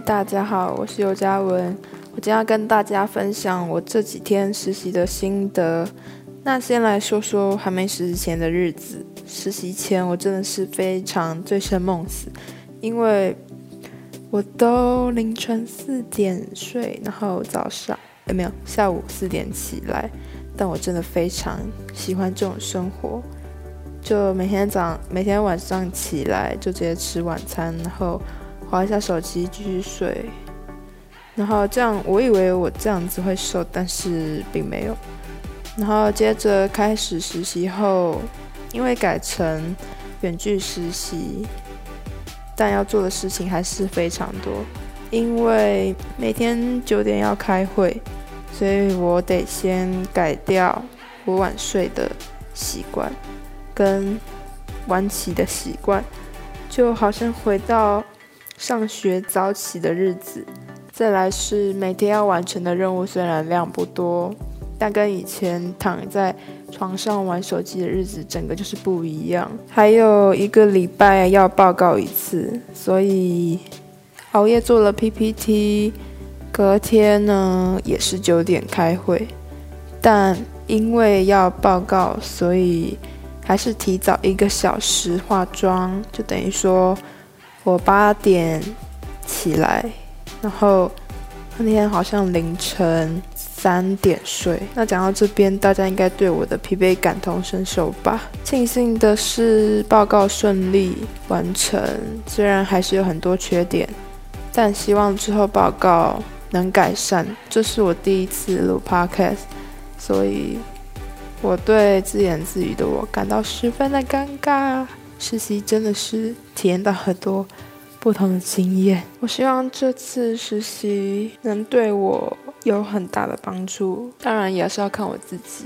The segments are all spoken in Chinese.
大家好，我是尤嘉文。我今天要跟大家分享我这几天实习的心得。那先来说说还没实习前的日子。实习前我真的是非常醉生梦死，因为我都凌晨四点睡，然后早上有没有下午四点起来。但我真的非常喜欢这种生活，就每天早每天晚上起来就直接吃晚餐，然后。划一下手机，继续睡。然后这样，我以为我这样子会瘦，但是并没有。然后接着开始实习后，因为改成远距实习，但要做的事情还是非常多。因为每天九点要开会，所以我得先改掉我晚睡的习惯，跟晚起的习惯，就好像回到。上学早起的日子，再来是每天要完成的任务，虽然量不多，但跟以前躺在床上玩手机的日子，整个就是不一样。还有一个礼拜要报告一次，所以熬夜做了 PPT，隔天呢也是九点开会，但因为要报告，所以还是提早一个小时化妆，就等于说。我八点起来，然后那天好像凌晨三点睡。那讲到这边，大家应该对我的疲惫感同身受吧？庆幸的是报告顺利完成，虽然还是有很多缺点，但希望之后报告能改善。这是我第一次录 podcast，所以我对自言自语的我感到十分的尴尬。实习真的是体验到很多不同的经验。我希望这次实习能对我有很大的帮助，当然也是要看我自己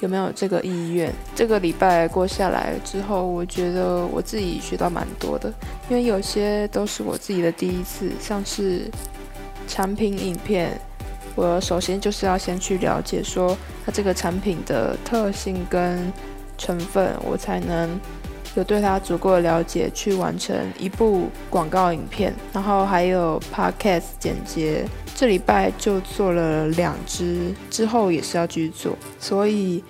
有没有这个意愿。这个礼拜过下来之后，我觉得我自己学到蛮多的，因为有些都是我自己的第一次，像是产品影片，我首先就是要先去了解说它这个产品的特性跟成分，我才能。有对他足够的了解，去完成一部广告影片，然后还有 podcast 剪接，这礼拜就做了两支，之后也是要继续做，所以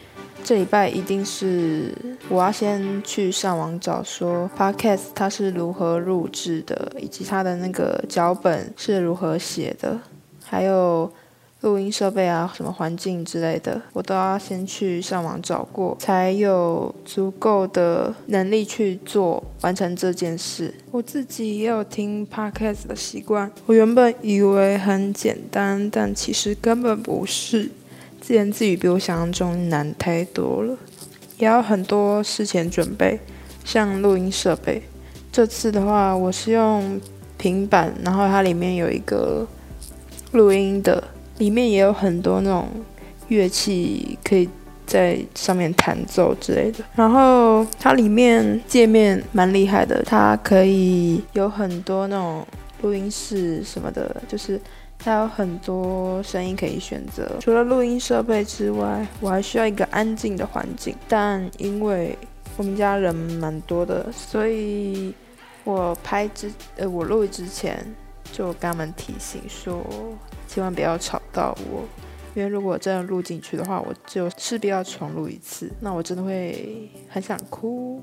这礼拜一定是我要先去上网找说 podcast 它是如何录制的，以及它的那个脚本是如何写的，还有。录音设备啊，什么环境之类的，我都要先去上网找过，才有足够的能力去做完成这件事。我自己也有听 podcast 的习惯，我原本以为很简单，但其实根本不是，自言自语比我想象中难太多了，也要很多事前准备，像录音设备。这次的话，我是用平板，然后它里面有一个录音的。里面也有很多那种乐器可以在上面弹奏之类的，然后它里面界面蛮厉害的，它可以有很多那种录音室什么的，就是它有很多声音可以选择。除了录音设备之外，我还需要一个安静的环境，但因为我们家人蛮多的，所以我拍之呃我录之前就跟他们提醒说。千万不要吵到我，因为如果真的录进去的话，我就势必要重录一次，那我真的会很想哭。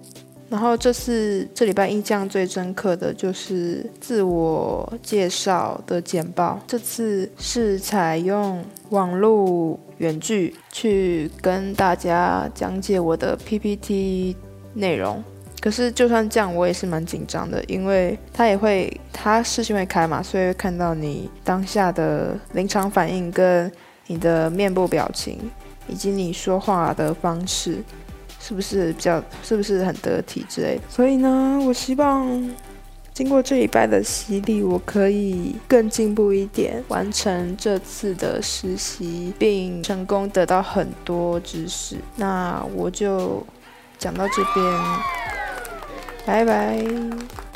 然后这次这礼拜印象最深刻的就是自我介绍的简报，这次是采用网络远距去跟大家讲解我的 PPT 内容。可是就算这样，我也是蛮紧张的，因为他也会，他视讯会开嘛，所以会看到你当下的临场反应跟你的面部表情，以及你说话的方式，是不是比较，是不是很得体之类的。所以呢，我希望经过这礼拜的洗礼，我可以更进步一点，完成这次的实习，并成功得到很多知识。那我就讲到这边。拜拜。